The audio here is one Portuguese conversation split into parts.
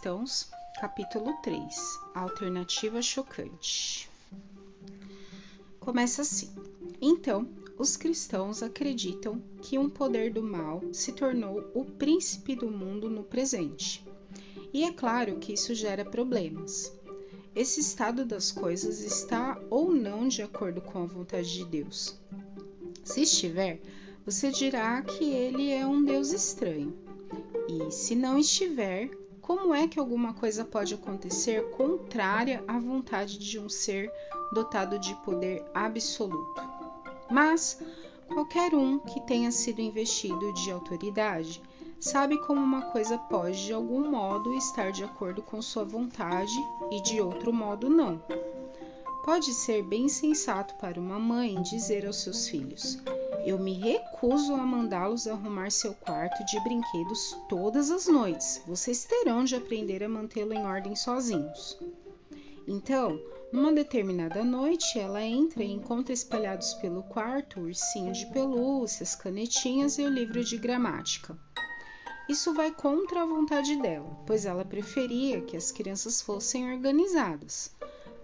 Cristãos, capítulo 3 Alternativa chocante. Começa assim: Então, os cristãos acreditam que um poder do mal se tornou o príncipe do mundo no presente. E é claro que isso gera problemas. Esse estado das coisas está ou não de acordo com a vontade de Deus. Se estiver, você dirá que ele é um Deus estranho. E se não estiver, como é que alguma coisa pode acontecer contrária à vontade de um ser dotado de poder absoluto? Mas qualquer um que tenha sido investido de autoridade sabe como uma coisa pode de algum modo estar de acordo com sua vontade e de outro modo não. Pode ser bem sensato para uma mãe dizer aos seus filhos: Eu me recuso a mandá-los arrumar seu quarto de brinquedos todas as noites. Vocês terão de aprender a mantê-lo em ordem sozinhos. Então, numa determinada noite, ela entra e encontra espalhados pelo quarto o ursinho de pelúcia, as canetinhas e o livro de gramática. Isso vai contra a vontade dela, pois ela preferia que as crianças fossem organizadas.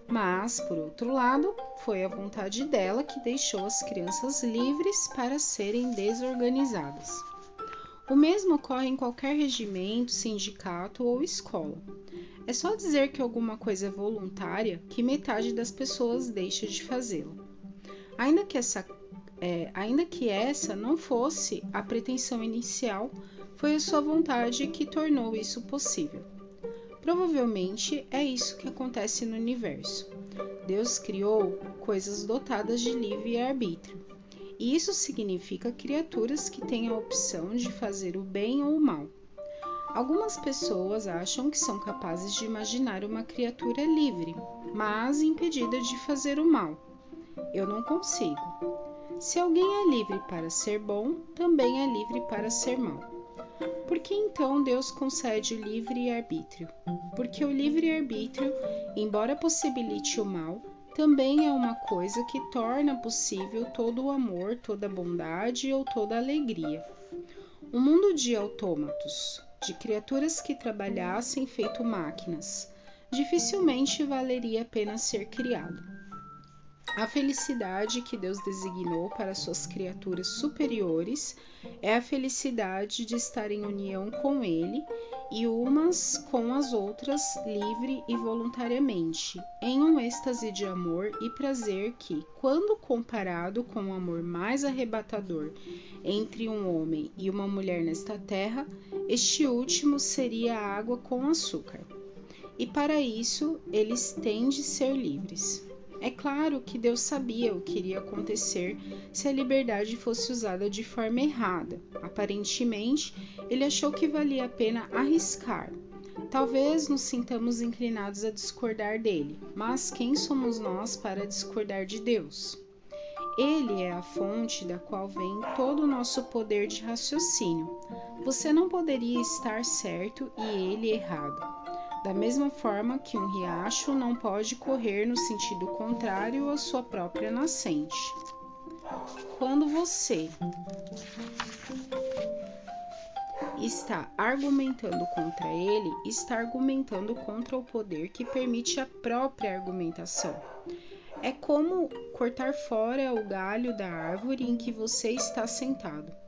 Mas, por outro lado, foi a vontade dela que deixou as crianças livres para serem desorganizadas. O mesmo ocorre em qualquer regimento, sindicato ou escola. É só dizer que alguma coisa é voluntária que metade das pessoas deixa de fazê-la. Ainda que essa é, ainda que essa não fosse a pretensão inicial, foi a sua vontade que tornou isso possível. Provavelmente é isso que acontece no universo. Deus criou coisas dotadas de livre arbítrio, e isso significa criaturas que têm a opção de fazer o bem ou o mal. Algumas pessoas acham que são capazes de imaginar uma criatura livre, mas impedida de fazer o mal. Eu não consigo. Se alguém é livre para ser bom, também é livre para ser mal. Por que então Deus concede o livre arbítrio? Porque o livre arbítrio, embora possibilite o mal, também é uma coisa que torna possível todo o amor, toda a bondade ou toda a alegria. Um mundo de autômatos, de criaturas que trabalhassem feito máquinas, dificilmente valeria a pena ser criado. A felicidade que Deus designou para suas criaturas superiores é a felicidade de estar em união com Ele e umas com as outras livre e voluntariamente, em um êxtase de amor e prazer que, quando comparado com o amor mais arrebatador entre um homem e uma mulher nesta terra, este último seria água com açúcar. E para isso eles têm de ser livres. É claro que Deus sabia o que iria acontecer se a liberdade fosse usada de forma errada. Aparentemente, ele achou que valia a pena arriscar. Talvez nos sintamos inclinados a discordar dele, mas quem somos nós para discordar de Deus? Ele é a fonte da qual vem todo o nosso poder de raciocínio. Você não poderia estar certo e ele errado da mesma forma que um riacho não pode correr no sentido contrário à sua própria nascente. Quando você está argumentando contra ele, está argumentando contra o poder que permite a própria argumentação. É como cortar fora o galho da árvore em que você está sentado.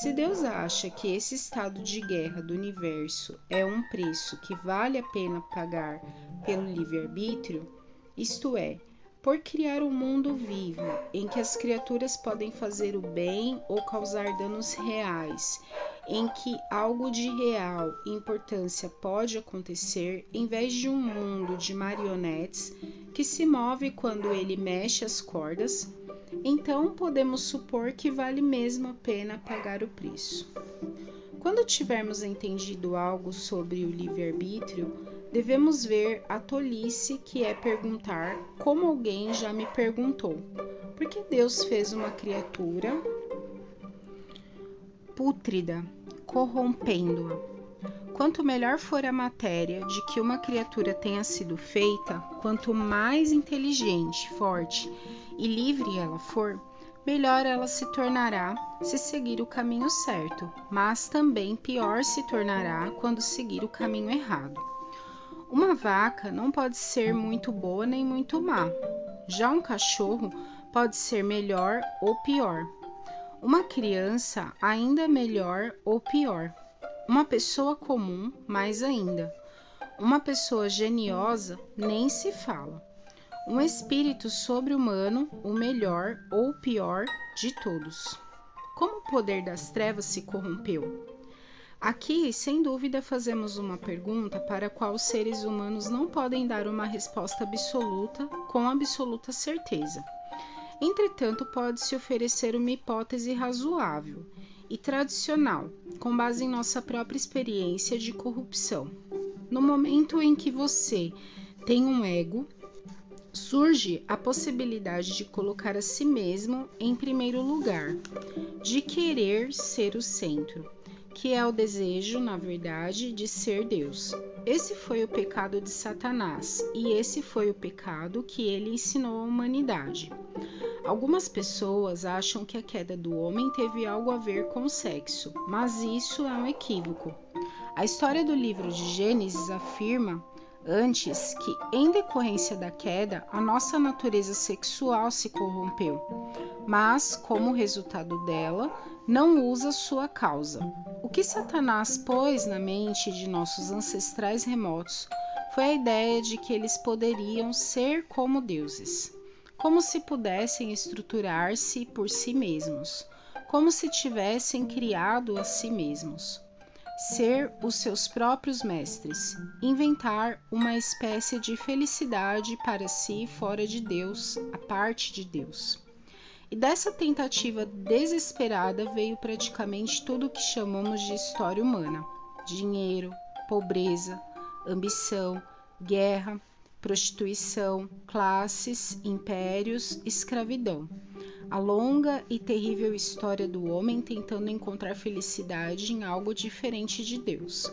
Se Deus acha que esse estado de guerra do universo é um preço que vale a pena pagar pelo livre-arbítrio, isto é, por criar um mundo vivo em que as criaturas podem fazer o bem ou causar danos reais, em que algo de real importância pode acontecer, em vez de um mundo de marionetes que se move quando ele mexe as cordas, então podemos supor que vale mesmo a pena pagar o preço. Quando tivermos entendido algo sobre o livre-arbítrio, devemos ver a tolice que é perguntar, como alguém já me perguntou, por que Deus fez uma criatura pútrida, corrompendo-a? Quanto melhor for a matéria de que uma criatura tenha sido feita, quanto mais inteligente, forte e livre ela for, melhor ela se tornará se seguir o caminho certo, mas também pior se tornará quando seguir o caminho errado. Uma vaca não pode ser muito boa nem muito má. Já um cachorro pode ser melhor ou pior. Uma criança ainda melhor ou pior. Uma pessoa comum, mais ainda. Uma pessoa geniosa, nem se fala. Um espírito sobre-humano, o melhor ou pior de todos. Como o poder das trevas se corrompeu? Aqui, sem dúvida, fazemos uma pergunta para a qual seres humanos não podem dar uma resposta absoluta com absoluta certeza. Entretanto, pode-se oferecer uma hipótese razoável e tradicional, com base em nossa própria experiência de corrupção. No momento em que você tem um ego, surge a possibilidade de colocar a si mesmo em primeiro lugar, de querer ser o centro que é o desejo, na verdade, de ser Deus. Esse foi o pecado de Satanás e esse foi o pecado que ele ensinou à humanidade. Algumas pessoas acham que a queda do homem teve algo a ver com o sexo, mas isso é um equívoco. A história do livro de Gênesis afirma antes que, em decorrência da queda, a nossa natureza sexual se corrompeu, mas, como resultado dela, não usa sua causa. O que Satanás pôs na mente de nossos ancestrais remotos foi a ideia de que eles poderiam ser como deuses, como se pudessem estruturar-se por si mesmos, como se tivessem criado a si mesmos, ser os seus próprios mestres, inventar uma espécie de felicidade para si fora de Deus, a parte de Deus. E dessa tentativa desesperada veio praticamente tudo o que chamamos de história humana: dinheiro, pobreza, ambição, guerra, prostituição, classes, impérios, escravidão. A longa e terrível história do homem tentando encontrar felicidade em algo diferente de Deus.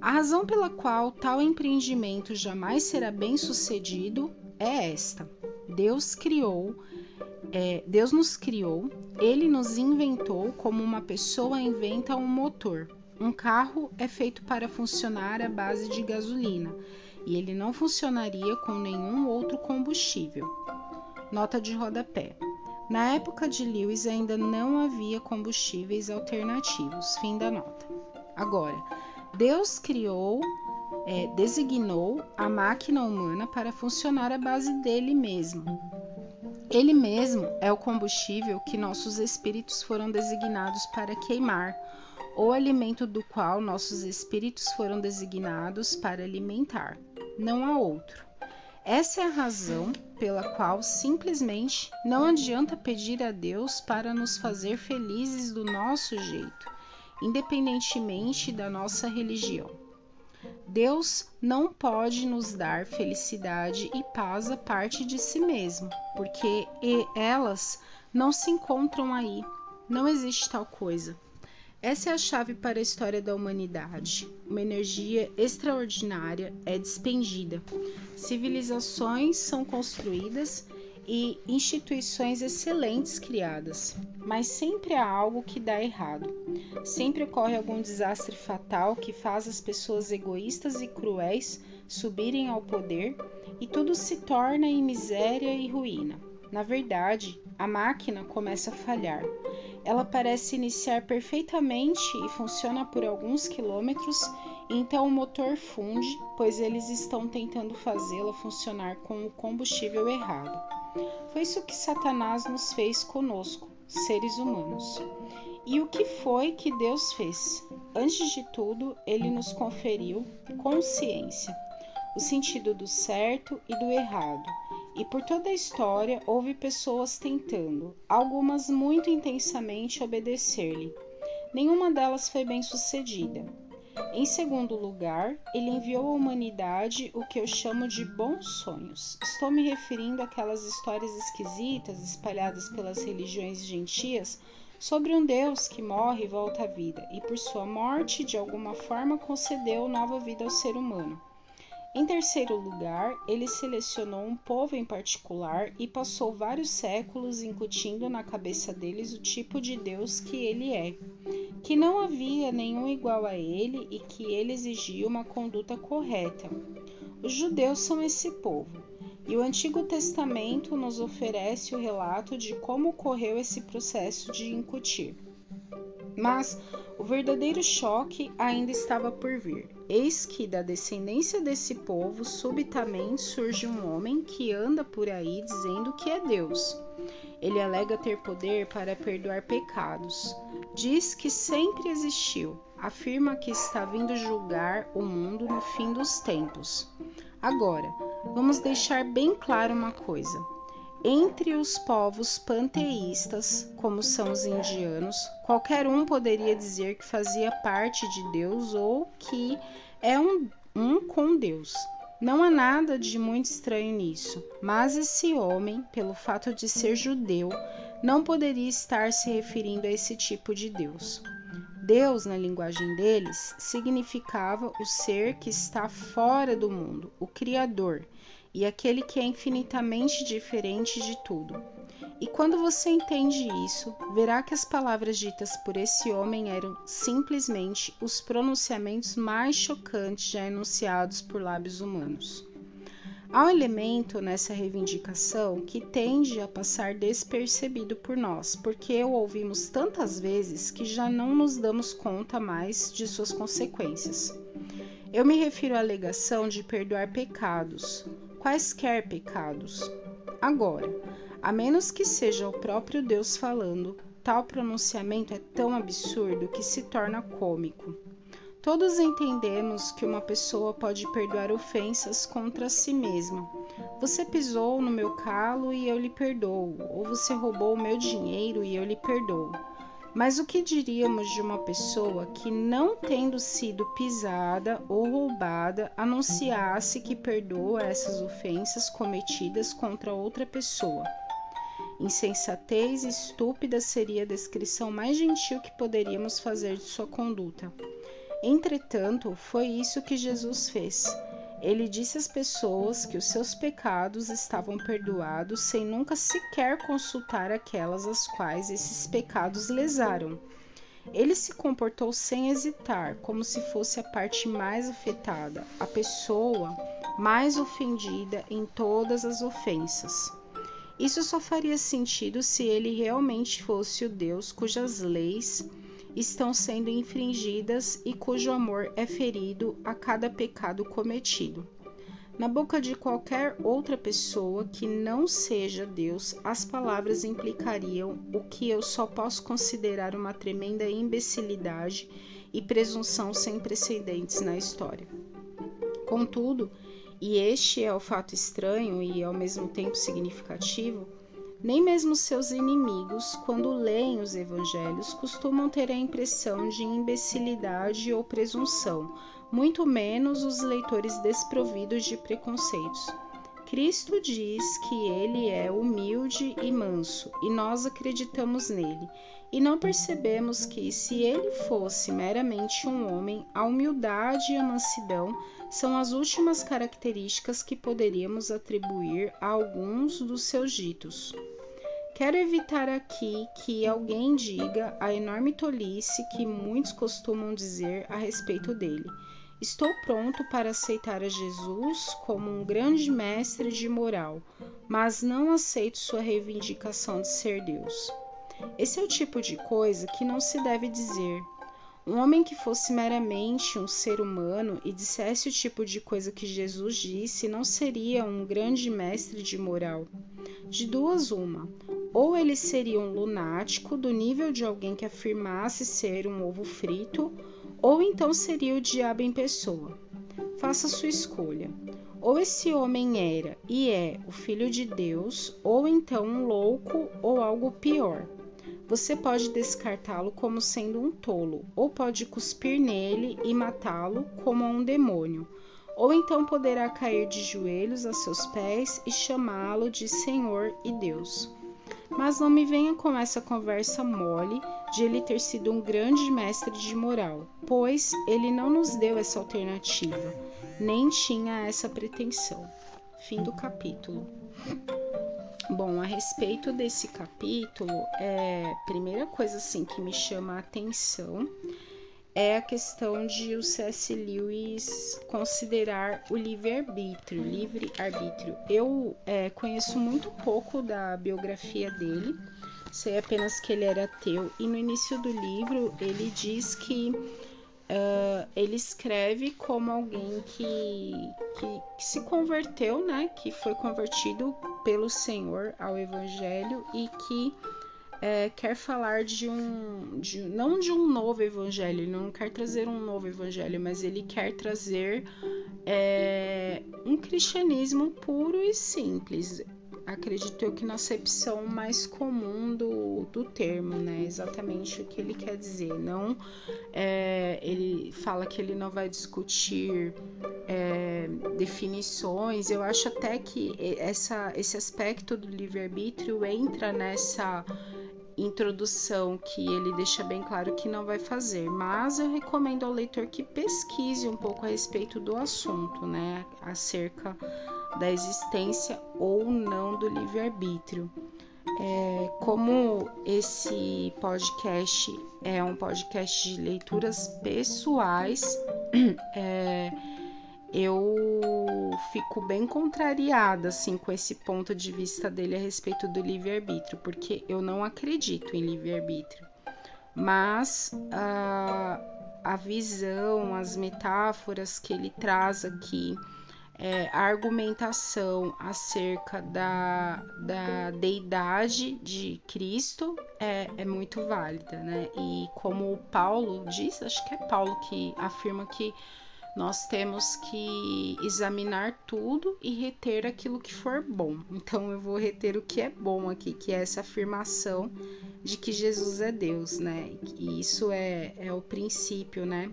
A razão pela qual tal empreendimento jamais será bem sucedido é esta: Deus criou é, Deus nos criou, ele nos inventou como uma pessoa inventa um motor. Um carro é feito para funcionar à base de gasolina e ele não funcionaria com nenhum outro combustível. Nota de rodapé. Na época de Lewis ainda não havia combustíveis alternativos. Fim da nota. Agora, Deus criou, é, designou a máquina humana para funcionar à base dele mesmo. Ele mesmo é o combustível que nossos espíritos foram designados para queimar, ou alimento do qual nossos espíritos foram designados para alimentar. Não há outro. Essa é a razão pela qual simplesmente não adianta pedir a Deus para nos fazer felizes do nosso jeito, independentemente da nossa religião. Deus não pode nos dar felicidade e paz a parte de si mesmo, porque elas não se encontram aí. Não existe tal coisa. Essa é a chave para a história da humanidade. Uma energia extraordinária é despendida. Civilizações são construídas e instituições excelentes criadas, mas sempre há algo que dá errado. Sempre ocorre algum desastre fatal que faz as pessoas egoístas e cruéis subirem ao poder e tudo se torna em miséria e ruína. Na verdade, a máquina começa a falhar. Ela parece iniciar perfeitamente e funciona por alguns quilômetros, então o motor funde, pois eles estão tentando fazê-la funcionar com o combustível errado. Foi isso que Satanás nos fez conosco, seres humanos. E o que foi que Deus fez? Antes de tudo, ele nos conferiu consciência, o sentido do certo e do errado. E por toda a história houve pessoas tentando, algumas muito intensamente, obedecer-lhe. Nenhuma delas foi bem sucedida. Em segundo lugar, ele enviou à humanidade o que eu chamo de bons sonhos. Estou me referindo àquelas histórias esquisitas espalhadas pelas religiões gentias sobre um Deus que morre e volta à vida, e por sua morte, de alguma forma, concedeu nova vida ao ser humano. Em terceiro lugar, ele selecionou um povo em particular e passou vários séculos incutindo na cabeça deles o tipo de Deus que ele é, que não havia nenhum igual a ele e que ele exigia uma conduta correta. Os judeus são esse povo, e o Antigo Testamento nos oferece o relato de como ocorreu esse processo de incutir. Mas o verdadeiro choque ainda estava por vir. Eis que da descendência desse povo subitamente surge um homem que anda por aí dizendo que é Deus. Ele alega ter poder para perdoar pecados. Diz que sempre existiu. Afirma que está vindo julgar o mundo no fim dos tempos. Agora, vamos deixar bem claro uma coisa. Entre os povos panteístas, como são os indianos, qualquer um poderia dizer que fazia parte de Deus ou que é um, um com Deus. Não há nada de muito estranho nisso, mas esse homem, pelo fato de ser judeu, não poderia estar se referindo a esse tipo de Deus. Deus, na linguagem deles, significava o ser que está fora do mundo, o Criador, e aquele que é infinitamente diferente de tudo. E quando você entende isso, verá que as palavras ditas por esse homem eram simplesmente os pronunciamentos mais chocantes já enunciados por lábios humanos. Há um elemento nessa reivindicação que tende a passar despercebido por nós, porque o ouvimos tantas vezes que já não nos damos conta mais de suas consequências. Eu me refiro à alegação de perdoar pecados, quaisquer pecados. Agora, a menos que seja o próprio Deus falando, tal pronunciamento é tão absurdo que se torna cômico. Todos entendemos que uma pessoa pode perdoar ofensas contra si mesma. Você pisou no meu calo e eu lhe perdoo, ou você roubou o meu dinheiro e eu lhe perdoo. Mas o que diríamos de uma pessoa que, não tendo sido pisada ou roubada, anunciasse que perdoa essas ofensas cometidas contra outra pessoa? Insensatez estúpida seria a descrição mais gentil que poderíamos fazer de sua conduta. Entretanto, foi isso que Jesus fez. Ele disse às pessoas que os seus pecados estavam perdoados sem nunca sequer consultar aquelas às quais esses pecados lesaram. Ele se comportou sem hesitar, como se fosse a parte mais afetada, a pessoa mais ofendida em todas as ofensas. Isso só faria sentido se ele realmente fosse o Deus cujas leis estão sendo infringidas e cujo amor é ferido a cada pecado cometido. Na boca de qualquer outra pessoa que não seja Deus, as palavras implicariam o que eu só posso considerar uma tremenda imbecilidade e presunção sem precedentes na história. Contudo, e este é o fato estranho e ao mesmo tempo significativo, nem mesmo seus inimigos, quando leem os evangelhos, costumam ter a impressão de imbecilidade ou presunção, muito menos os leitores desprovidos de preconceitos. Cristo diz que ele é humilde e manso, e nós acreditamos nele, e não percebemos que, se ele fosse meramente um homem, a humildade e a mansidão são as últimas características que poderíamos atribuir a alguns dos seus ditos. Quero evitar aqui que alguém diga a enorme tolice que muitos costumam dizer a respeito dele. Estou pronto para aceitar a Jesus como um grande mestre de moral, mas não aceito sua reivindicação de ser Deus. Esse é o tipo de coisa que não se deve dizer, um homem que fosse meramente um ser humano e dissesse o tipo de coisa que Jesus disse não seria um grande mestre de moral. De duas, uma. Ou ele seria um lunático do nível de alguém que afirmasse ser um ovo frito, ou então seria o diabo em pessoa. Faça sua escolha. Ou esse homem era e é o filho de Deus, ou então um louco ou algo pior. Você pode descartá-lo como sendo um tolo, ou pode cuspir nele e matá-lo como um demônio, ou então poderá cair de joelhos a seus pés e chamá-lo de Senhor e Deus. Mas não me venha com essa conversa mole de ele ter sido um grande mestre de moral, pois ele não nos deu essa alternativa, nem tinha essa pretensão. Fim do capítulo. Bom, a respeito desse capítulo, é, primeira coisa assim que me chama a atenção é a questão de o C.S. Lewis considerar o livre-arbítrio, livre-arbítrio. Eu é, conheço muito pouco da biografia dele, sei apenas que ele era ateu, e no início do livro ele diz que uh, ele escreve como alguém que, que, que se converteu, né, que foi convertido pelo Senhor ao Evangelho e que é, quer falar de um, de, não de um novo evangelho, ele não quer trazer um novo evangelho, mas ele quer trazer é, um cristianismo puro e simples. Acredito eu que na acepção mais comum do, do termo, né? Exatamente o que ele quer dizer. Não, é, ele fala que ele não vai discutir é, definições. Eu acho até que essa, esse aspecto do livre-arbítrio entra nessa introdução que ele deixa bem claro que não vai fazer, mas eu recomendo ao leitor que pesquise um pouco a respeito do assunto, né, acerca da existência ou não do livre-arbítrio. É, como esse podcast é um podcast de leituras pessoais, é, eu fico bem contrariada assim com esse ponto de vista dele a respeito do livre-arbítrio, porque eu não acredito em livre-arbítrio. Mas a, a visão, as metáforas que ele traz aqui, é, a argumentação acerca da, da deidade de Cristo é, é muito válida, né? E como Paulo diz, acho que é Paulo que afirma que nós temos que examinar tudo e reter aquilo que for bom. Então eu vou reter o que é bom aqui, que é essa afirmação de que Jesus é Deus, né? E isso é, é o princípio, né?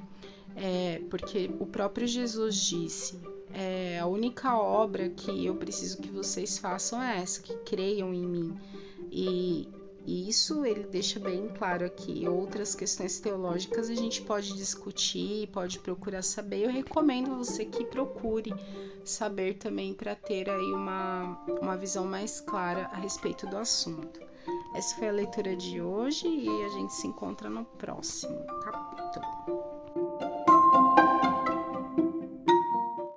É, porque o próprio Jesus disse: é, a única obra que eu preciso que vocês façam é essa, que creiam em mim. E, e isso ele deixa bem claro aqui. Outras questões teológicas a gente pode discutir, pode procurar saber. Eu recomendo você que procure saber também para ter aí uma, uma visão mais clara a respeito do assunto. Essa foi a leitura de hoje e a gente se encontra no próximo capítulo.